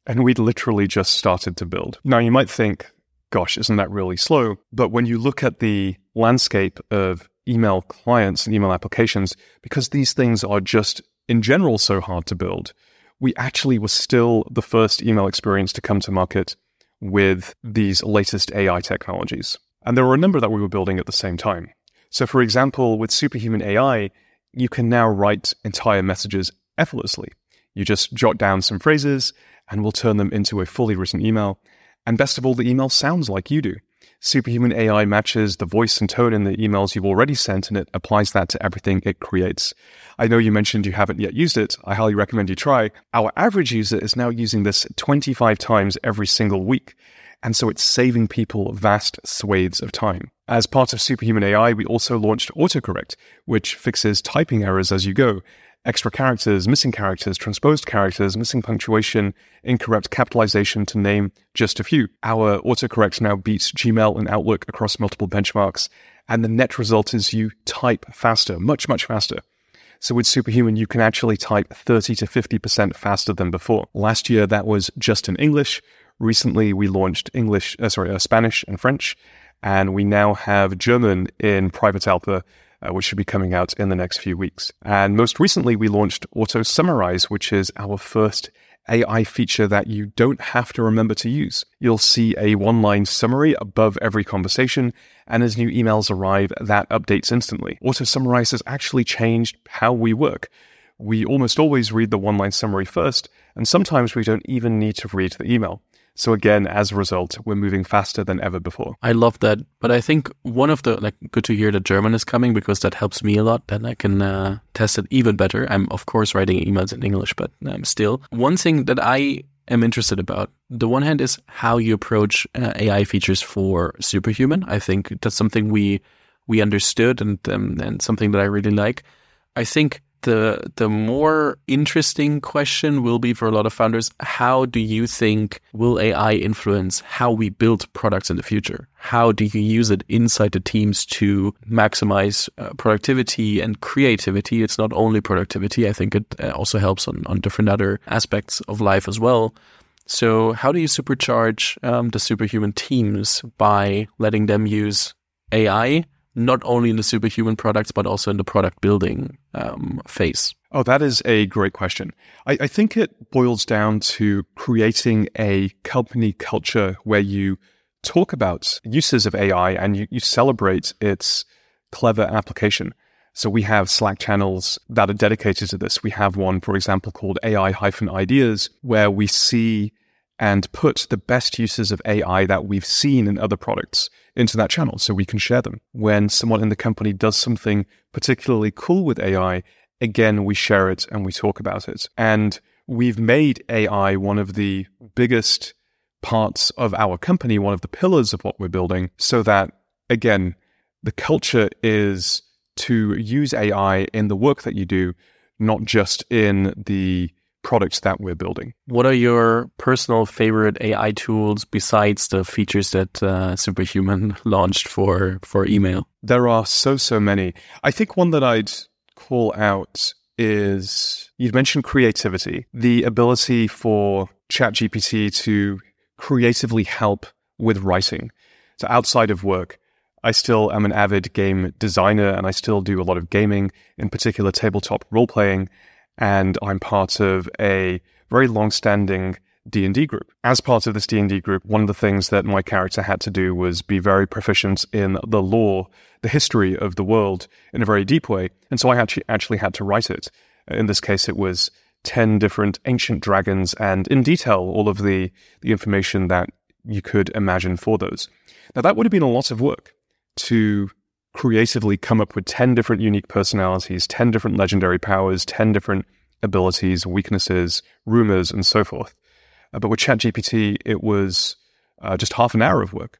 [SPEAKER 1] and we'd literally just started to build. Now, you might think, gosh, isn't that really slow? But when you look at the landscape of email clients and email applications, because these things are just in general so hard to build, we actually were still the first email experience to come to market with these latest AI technologies. And there were a number that we were building at the same time. So, for example, with Superhuman AI, you can now write entire messages effortlessly. You just jot down some phrases and we'll turn them into a fully written email. And best of all, the email sounds like you do. Superhuman AI matches the voice and tone in the emails you've already sent and it applies that to everything it creates. I know you mentioned you haven't yet used it. I highly recommend you try. Our average user is now using this 25 times every single week. And so it's saving people vast swathes of time. As part of Superhuman AI, we also launched autocorrect, which fixes typing errors as you go extra characters, missing characters, transposed characters, missing punctuation, incorrect capitalization, to name just a few. Our autocorrect now beats Gmail and Outlook across multiple benchmarks, and the net result is you type faster, much, much faster. So with Superhuman, you can actually type 30 to 50% faster than before. Last year, that was just in English. Recently, we launched English, uh, sorry, uh, Spanish and French, and we now have German in private alpha uh, which should be coming out in the next few weeks. And most recently, we launched Auto Summarize, which is our first AI feature that you don't have to remember to use. You'll see a one line summary above every conversation, and as new emails arrive, that updates instantly. Auto Summarize has actually changed how we work. We almost always read the one line summary first, and sometimes we don't even need to read the email. So again, as a result, we're moving faster than ever before.
[SPEAKER 2] I love that. But I think one of the like good to hear that German is coming because that helps me a lot. Then I can uh, test it even better. I'm of course writing emails in English, but um, still one thing that I am interested about. The one hand is how you approach uh, AI features for Superhuman. I think that's something we we understood and um, and something that I really like. I think the the more interesting question will be for a lot of founders how do you think will ai influence how we build products in the future? How do you use it inside the teams to maximize uh, productivity and creativity? It's not only productivity. I think it uh, also helps on, on different other aspects of life as well. So how do you supercharge um, the superhuman teams by letting them use ai not only in the superhuman products, but also in the product building um, phase.
[SPEAKER 1] Oh, that is a great question. I, I think it boils down to creating a company culture where you talk about uses of AI and you, you celebrate its clever application. So we have Slack channels that are dedicated to this. We have one, for example, called AI hyphen ideas, where we see and put the best uses of AI that we've seen in other products into that channel so we can share them. When someone in the company does something particularly cool with AI, again, we share it and we talk about it. And we've made AI one of the biggest parts of our company, one of the pillars of what we're building, so that, again, the culture is to use AI in the work that you do, not just in the products that we're building.
[SPEAKER 2] What are your personal favorite AI tools besides the features that uh, Superhuman launched for for email?
[SPEAKER 1] There are so so many. I think one that I'd call out is you've mentioned creativity, the ability for ChatGPT to creatively help with writing. So outside of work, I still am an avid game designer and I still do a lot of gaming, in particular tabletop role playing and I'm part of a very long-standing D&D group. As part of this D&D group, one of the things that my character had to do was be very proficient in the lore, the history of the world in a very deep way, and so I actually actually had to write it. In this case, it was 10 different ancient dragons and in detail all of the, the information that you could imagine for those. Now, that would have been a lot of work to creatively come up with 10 different unique personalities, 10 different legendary powers, 10 different abilities, weaknesses, rumors, and so forth. Uh, but with ChatGPT, it was uh, just half an hour of work.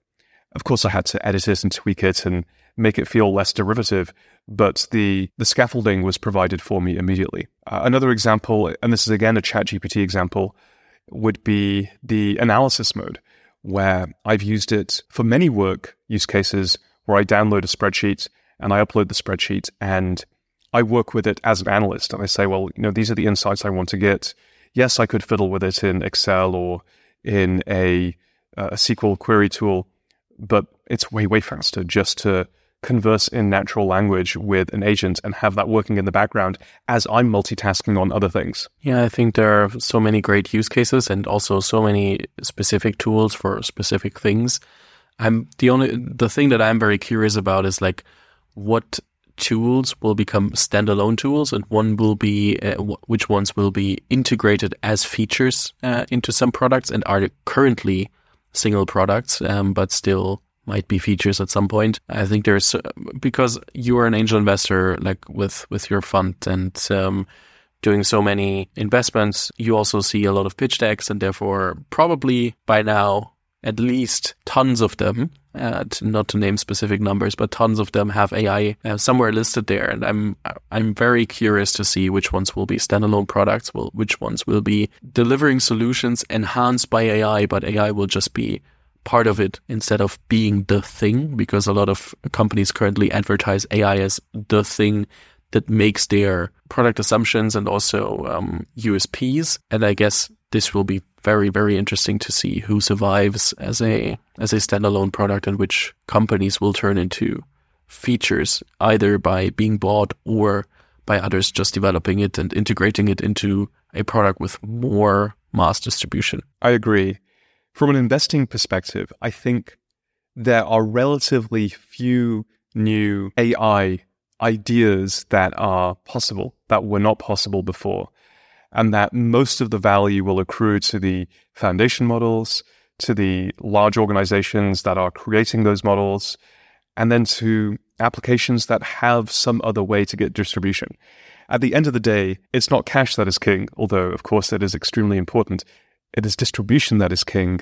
[SPEAKER 1] Of course, I had to edit it and tweak it and make it feel less derivative, but the, the scaffolding was provided for me immediately. Uh, another example, and this is again a ChatGPT example, would be the analysis mode, where I've used it for many work use cases where I download a spreadsheet and I upload the spreadsheet and I work with it as an analyst and I say, well, you know, these are the insights I want to get. Yes, I could fiddle with it in Excel or in a, uh, a SQL query tool, but it's way, way faster just to converse in natural language with an agent and have that working in the background as I'm multitasking on other things.
[SPEAKER 2] Yeah, I think there are so many great use cases and also so many specific tools for specific things I'm the only the thing that I'm very curious about is like what tools will become standalone tools and one will be uh, w- which ones will be integrated as features uh, into some products and are currently single products um, but still might be features at some point. I think there's uh, because you are an angel investor like with with your fund and um, doing so many investments you also see a lot of pitch decks and therefore probably by now at least tons of them, uh, not to name specific numbers, but tons of them have AI uh, somewhere listed there. And I'm I'm very curious to see which ones will be standalone products, will which ones will be delivering solutions enhanced by AI, but AI will just be part of it instead of being the thing, because a lot of companies currently advertise AI as the thing that makes their product assumptions and also um, USPs. And I guess this will be very very interesting to see who survives as a as a standalone product and which companies will turn into features either by being bought or by others just developing it and integrating it into a product with more mass distribution.
[SPEAKER 1] I agree. From an investing perspective, I think there are relatively few new AI ideas that are possible that were not possible before and that most of the value will accrue to the foundation models, to the large organizations that are creating those models, and then to applications that have some other way to get distribution. At the end of the day, it's not cash that is king, although, of course, that is extremely important. It is distribution that is king.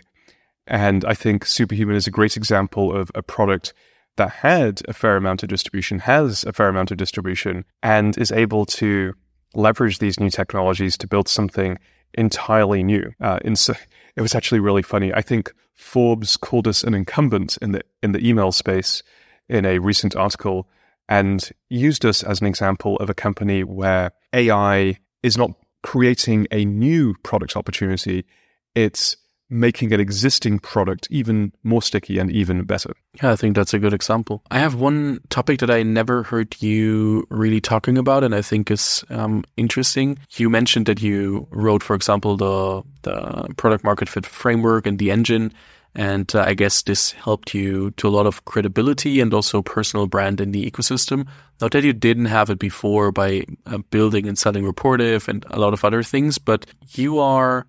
[SPEAKER 1] And I think Superhuman is a great example of a product that had a fair amount of distribution, has a fair amount of distribution, and is able to leverage these new technologies to build something entirely new. Uh, so, it was actually really funny. I think Forbes called us an incumbent in the in the email space in a recent article and used us as an example of a company where AI is not creating a new product opportunity. It's making an existing product even more sticky and even better.
[SPEAKER 2] Yeah, I think that's a good example. I have one topic that I never heard you really talking about, and I think is um, interesting. You mentioned that you wrote, for example, the the product market fit framework and the engine. And uh, I guess this helped you to a lot of credibility and also personal brand in the ecosystem. Not that you didn't have it before by uh, building and selling Rapportive and a lot of other things, but you are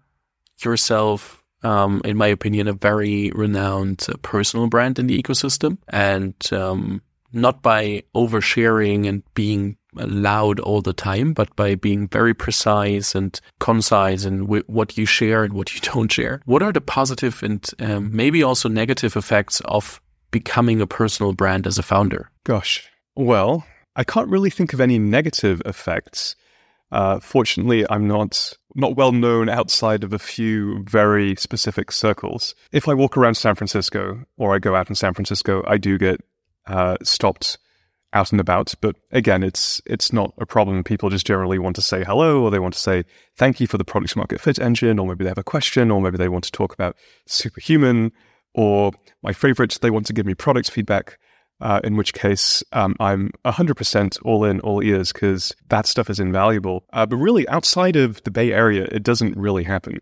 [SPEAKER 2] yourself um, in my opinion, a very renowned uh, personal brand in the ecosystem. And um, not by oversharing and being loud all the time, but by being very precise and concise in w- what you share and what you don't share. What are the positive and um, maybe also negative effects of becoming a personal brand as a founder?
[SPEAKER 1] Gosh, well, I can't really think of any negative effects. Uh, fortunately, I'm not not well known outside of a few very specific circles. If I walk around San Francisco or I go out in San Francisco, I do get uh, stopped out and about. But again, it's it's not a problem. People just generally want to say hello, or they want to say thank you for the product market fit engine, or maybe they have a question, or maybe they want to talk about superhuman, or my favorite, they want to give me product feedback uh, in which case um, I'm 100% all in, all ears, because that stuff is invaluable. Uh, but really, outside of the Bay Area, it doesn't really happen.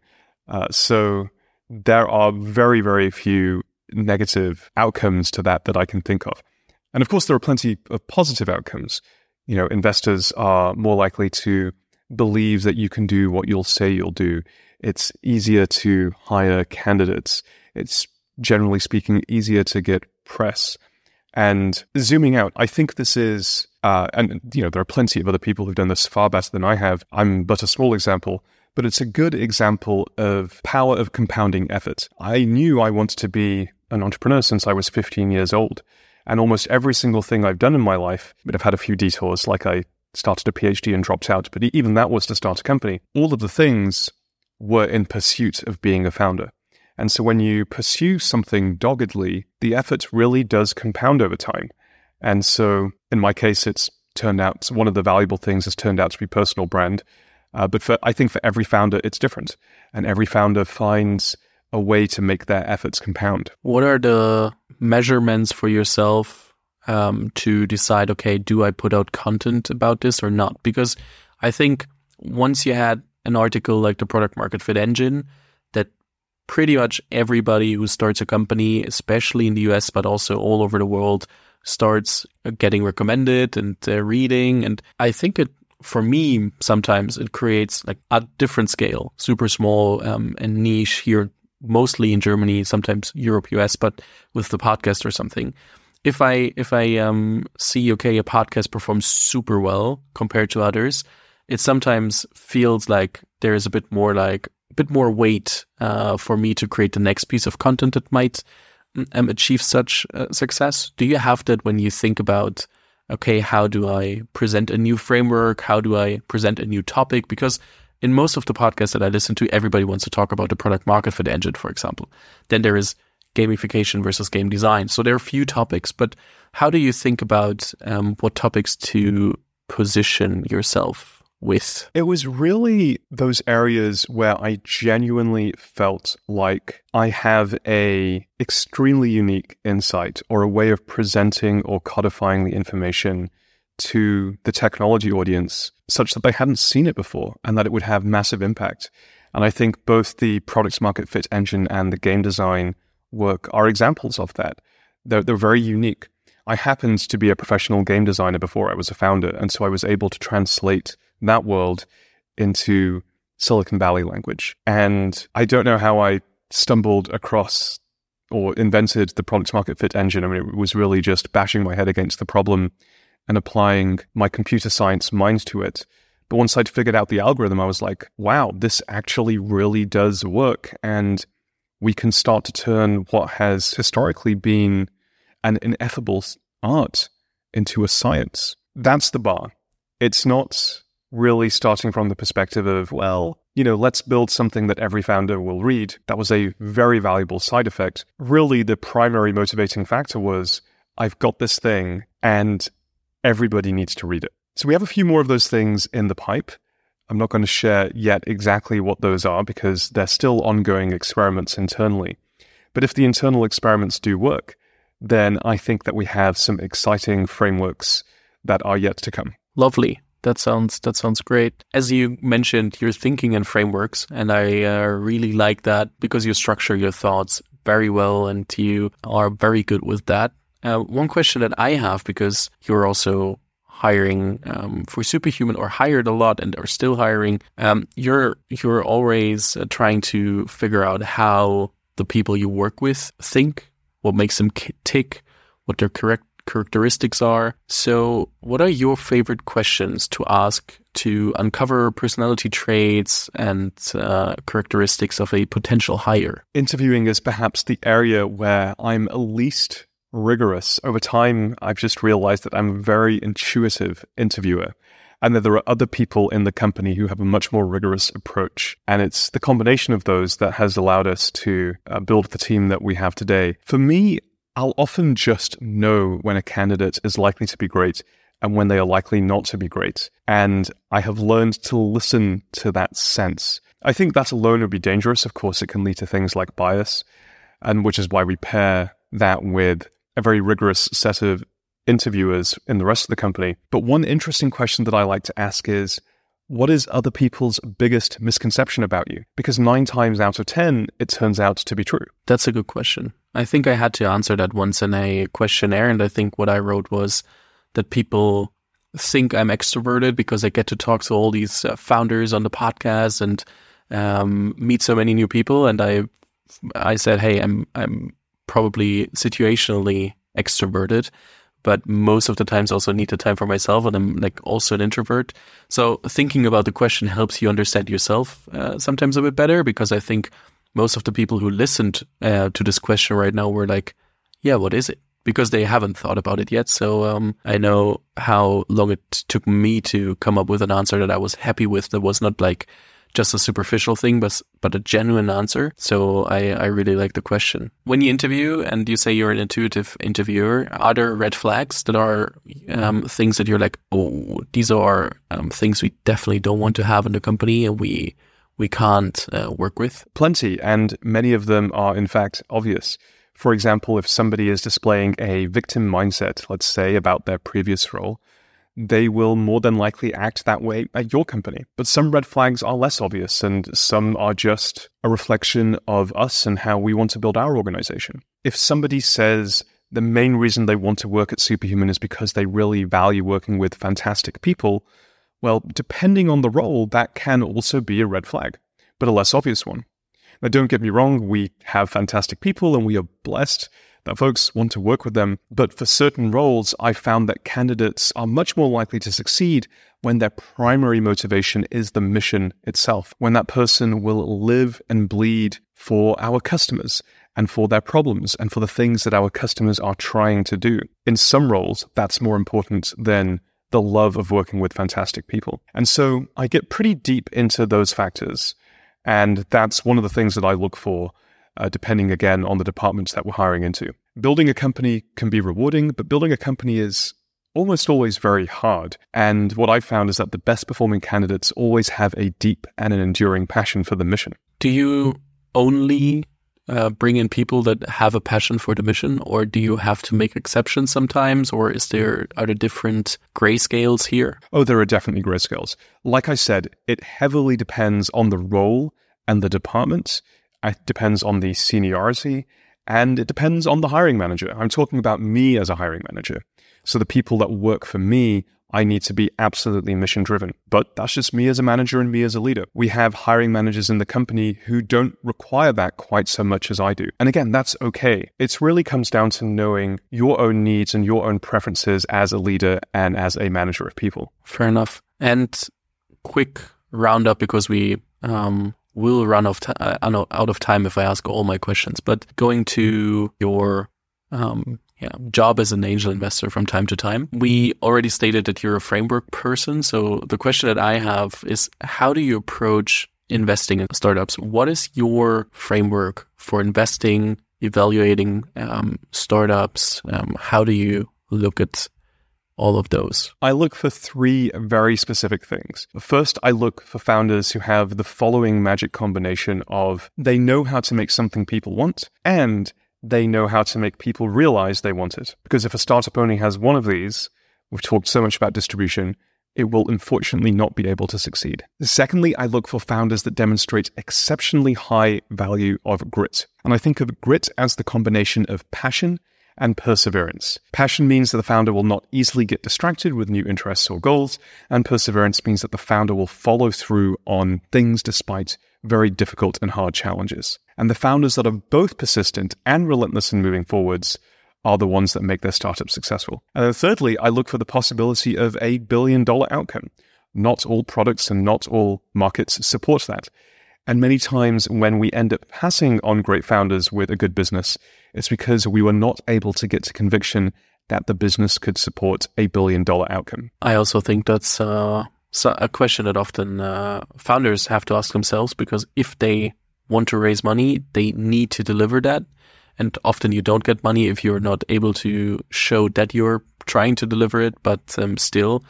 [SPEAKER 1] Uh, so there are very, very few negative outcomes to that that I can think of. And of course, there are plenty of positive outcomes. You know, investors are more likely to believe that you can do what you'll say you'll do. It's easier to hire candidates. It's generally speaking easier to get press. And zooming out, I think this is, uh, and you know, there are plenty of other people who've done this far better than I have. I'm but a small example, but it's a good example of power of compounding effort. I knew I wanted to be an entrepreneur since I was 15 years old. And almost every single thing I've done in my life, but I've had a few detours, like I started a PhD and dropped out, but even that was to start a company. All of the things were in pursuit of being a founder. And so when you pursue something doggedly, the effort really does compound over time. And so in my case, it's turned out one of the valuable things has turned out to be personal brand. Uh, but for, I think for every founder, it's different. And every founder finds a way to make their efforts compound.
[SPEAKER 2] What are the measurements for yourself um, to decide, okay, do I put out content about this or not? Because I think once you had an article like the product market fit engine, pretty much everybody who starts a company, especially in the US, but also all over the world, starts getting recommended and uh, reading. And I think it, for me, sometimes it creates like a different scale, super small um, and niche here, mostly in Germany, sometimes Europe, US, but with the podcast or something. If I if I um, see okay a podcast performs super well compared to others, it sometimes feels like there is a bit more like bit more weight uh, for me to create the next piece of content that might um, achieve such uh, success. Do you have that when you think about, okay, how do I present a new framework? How do I present a new topic? Because in most of the podcasts that I listen to, everybody wants to talk about the product market fit engine, for example. Then there is gamification versus game design. So there are a few topics, but how do you think about um, what topics to position yourself with?
[SPEAKER 1] It was really those areas where I genuinely felt like I have a extremely unique insight or a way of presenting or codifying the information to the technology audience such that they hadn't seen it before and that it would have massive impact. And I think both the products market fit engine and the game design work are examples of that. They're, they're very unique. I happened to be a professional game designer before I was a founder, and so I was able to translate that world into Silicon Valley language. And I don't know how I stumbled across or invented the product market fit engine. I mean, it was really just bashing my head against the problem and applying my computer science mind to it. But once I'd figured out the algorithm, I was like, wow, this actually really does work. And we can start to turn what has historically been an ineffable art into a science. That's the bar. It's not really starting from the perspective of, well, you know, let's build something that every founder will read. That was a very valuable side effect. Really, the primary motivating factor was I've got this thing and everybody needs to read it. So we have a few more of those things in the pipe. I'm not going to share yet exactly what those are because they're still ongoing experiments internally. But if the internal experiments do work, then I think that we have some exciting frameworks that are yet to come.
[SPEAKER 2] Lovely. That sounds that sounds great. As you mentioned, you're thinking in frameworks, and I uh, really like that because you structure your thoughts very well, and you are very good with that. Uh, one question that I have, because you're also hiring um, for Superhuman or hired a lot and are still hiring, um, you're you're always uh, trying to figure out how the people you work with think, what makes them tick, what their correct characteristics are. So, what are your favorite questions to ask to uncover personality traits and uh, characteristics of a potential hire?
[SPEAKER 1] Interviewing is perhaps the area where I'm least rigorous. Over time, I've just realized that I'm a very intuitive interviewer and that there are other people in the company who have a much more rigorous approach. And it's the combination of those that has allowed us to uh, build the team that we have today. For me, I'll often just know when a candidate is likely to be great and when they are likely not to be great. And I have learned to listen to that sense. I think that alone would be dangerous. Of course, it can lead to things like bias, and which is why we pair that with a very rigorous set of interviewers in the rest of the company. But one interesting question that I like to ask is what is other people's biggest misconception about you? Because nine times out of 10, it turns out to be true.
[SPEAKER 2] That's a good question. I think I had to answer that once in a questionnaire. And I think what I wrote was that people think I'm extroverted because I get to talk to all these uh, founders on the podcast and um, meet so many new people. And I, I said, hey, I'm, I'm probably situationally extroverted but most of the times also need the time for myself and I'm like also an introvert. So thinking about the question helps you understand yourself uh, sometimes a bit better because I think most of the people who listened uh, to this question right now were like, yeah, what is it? Because they haven't thought about it yet. So um, I know how long it took me to come up with an answer that I was happy with that was not like just a superficial thing, but but a genuine answer. So I, I really like the question. When you interview and you say you're an intuitive interviewer, are there red flags that are um, things that you're like, oh, these are um, things we definitely don't want to have in the company, and we we can't uh, work with?
[SPEAKER 1] Plenty, and many of them are in fact obvious. For example, if somebody is displaying a victim mindset, let's say about their previous role, they will more than likely act that way at your company. But some red flags are less obvious, and some are just a reflection of us and how we want to build our organization. If somebody says the main reason they want to work at Superhuman is because they really value working with fantastic people, well, depending on the role, that can also be a red flag, but a less obvious one. Now, don't get me wrong, we have fantastic people and we are blessed that folks want to work with them. But for certain roles, I found that candidates are much more likely to succeed when their primary motivation is the mission itself, when that person will live and bleed for our customers and for their problems and for the things that our customers are trying to do. In some roles, that's more important than the love of working with fantastic people. And so I get pretty deep into those factors. And that's one of the things that I look for uh, depending again on the departments that we're hiring into. Building a company can be rewarding, but building a company is almost always very hard. And what I've found is that the best performing candidates always have a deep and an enduring passion for the mission.
[SPEAKER 2] Do you only uh, bring in people that have a passion for the mission, or do you have to make exceptions sometimes, or is there are there different grayscales here?
[SPEAKER 1] Oh, there are definitely grayscales. Like I said, it heavily depends on the role and the department. It depends on the seniority and it depends on the hiring manager. I'm talking about me as a hiring manager. So the people that work for me, I need to be absolutely mission driven. But that's just me as a manager and me as a leader. We have hiring managers in the company who don't require that quite so much as I do. And again, that's okay. It really comes down to knowing your own needs and your own preferences as a leader and as a manager of people.
[SPEAKER 2] Fair enough. And quick roundup because we um, will run off uh, out of time if I ask all my questions. But going to your um, yeah, job as an angel investor from time to time, we already stated that you're a framework person. So the question that I have is, how do you approach investing in startups? What is your framework for investing, evaluating um, startups? Um, how do you look at all of those?
[SPEAKER 1] I look for three very specific things. First, I look for founders who have the following magic combination of they know how to make something people want and they know how to make people realize they want it. Because if a startup only has one of these, we've talked so much about distribution, it will unfortunately not be able to succeed. Secondly, I look for founders that demonstrate exceptionally high value of grit. And I think of grit as the combination of passion and perseverance. Passion means that the founder will not easily get distracted with new interests or goals, and perseverance means that the founder will follow through on things despite very difficult and hard challenges. And the founders that are both persistent and relentless in moving forwards are the ones that make their startup successful. And then thirdly, I look for the possibility of a billion dollar outcome. Not all products and not all markets support that. And many times when we end up passing on great founders with a good business, it's because we were not able to get to conviction that the business could support a billion dollar outcome.
[SPEAKER 2] I also think that's uh, a question that often uh, founders have to ask themselves because if they want to raise money, they need to deliver that. And often you don't get money if you're not able to show that you're trying to deliver it. But um, still,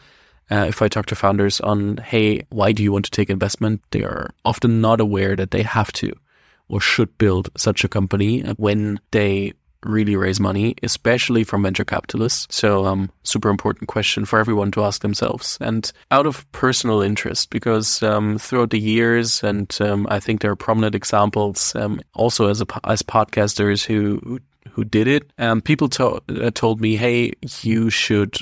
[SPEAKER 2] uh, if I talk to founders on, hey, why do you want to take investment? They are often not aware that they have to or should build such a company when they really raise money, especially from venture capitalists. So, um, super important question for everyone to ask themselves. And out of personal interest, because um, throughout the years, and um, I think there are prominent examples um, also as a, as podcasters who who did it. Um, people to- uh, told me, "Hey, you should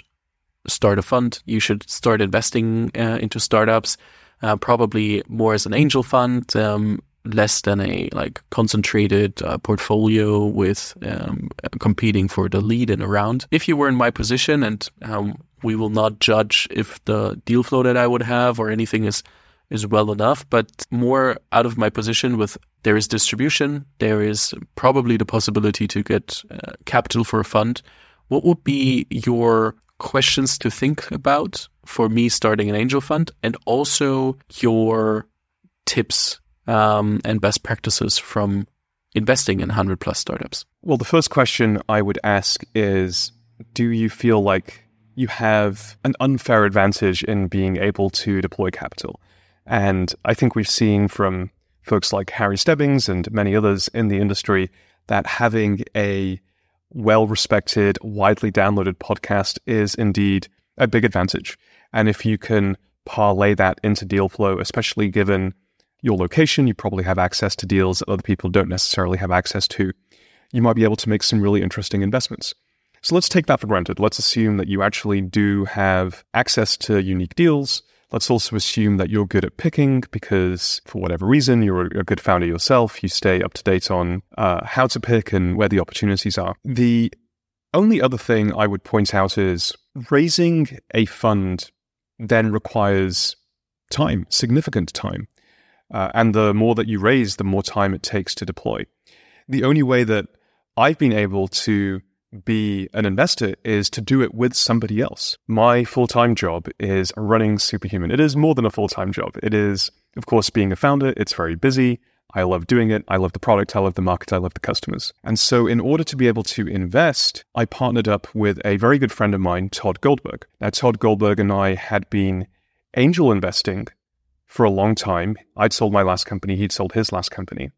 [SPEAKER 2] start a fund. You should start investing uh, into startups." Uh, probably more as an angel fund, um, less than a like concentrated uh, portfolio with um, competing for the lead in a round. If you were in my position, and um, we will not judge if the deal flow that I would have or anything is is well enough, but more out of my position with there is distribution, there is probably the possibility to get uh, capital for a fund. What would be your questions to think about for me starting an angel fund and also your tips um, and best practices from investing in 100 plus startups?
[SPEAKER 1] Well, the first question I would ask is Do you feel like you have an unfair advantage in being able to deploy capital? And I think we've seen from folks like Harry Stebbings and many others in the industry that having a well respected, widely downloaded podcast is indeed a big advantage. And if you can parlay that into deal flow, especially given your location, you probably have access to deals that other people don't necessarily have access to. You might be able to make some really interesting investments. So let's take that for granted. Let's assume that you actually do have access to unique deals. Let's also assume that you're good at picking because, for whatever reason, you're a good founder yourself. You stay up to date on uh, how to pick and where the opportunities are. The only other thing I would point out is raising a fund then requires time, significant time. Uh, and the more that you raise, the more time it takes to deploy. The only way that I've been able to be an investor is to do it with somebody else. My full time job is running Superhuman. It is more than a full time job. It is, of course, being a founder. It's very busy. I love doing it. I love the product. I love the market. I love the customers. And so, in order to be able to invest, I partnered up with a very good friend of mine, Todd Goldberg. Now, Todd Goldberg and I had been angel investing for a long time. I'd sold my last company, he'd sold his last company.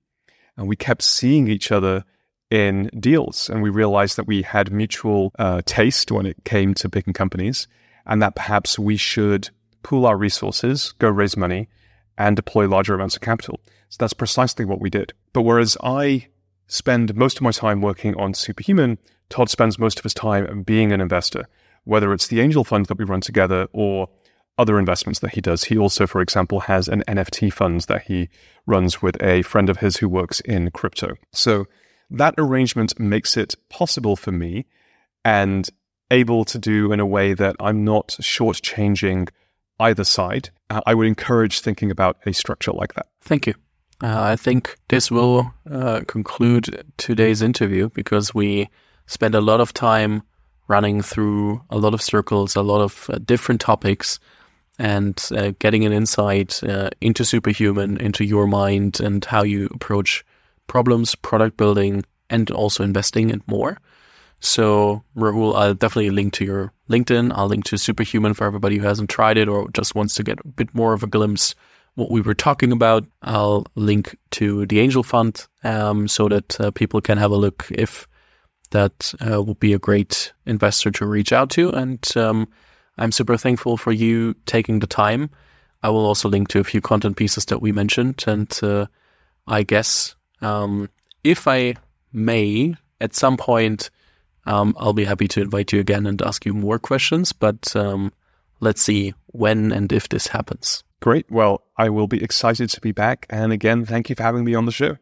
[SPEAKER 1] And we kept seeing each other in deals. And we realized that we had mutual uh, taste when it came to picking companies, and that perhaps we should pool our resources, go raise money, and deploy larger amounts of capital. So that's precisely what we did. But whereas I spend most of my time working on Superhuman, Todd spends most of his time being an investor, whether it's the angel fund that we run together or other investments that he does. He also, for example, has an NFT fund that he runs with a friend of his who works in crypto. So that arrangement makes it possible for me and able to do in a way that I'm not shortchanging either side. Uh, I would encourage thinking about a structure like that.
[SPEAKER 2] Thank you. Uh, I think this will uh, conclude today's interview because we spent a lot of time running through a lot of circles, a lot of uh, different topics and uh, getting an insight uh, into superhuman, into your mind, and how you approach problems, product building, and also investing and more. So, Rahul, I'll definitely link to your LinkedIn. I'll link to Superhuman for everybody who hasn't tried it or just wants to get a bit more of a glimpse what we were talking about. I'll link to the Angel Fund um, so that uh, people can have a look if that uh, would be a great investor to reach out to. And um, I'm super thankful for you taking the time. I will also link to a few content pieces that we mentioned. And uh, I guess um, if I may, at some point, um, I'll be happy to invite you again and ask you more questions. But um, let's see when and if this happens.
[SPEAKER 1] Great. Well, I will be excited to be back. And again, thank you for having me on the show.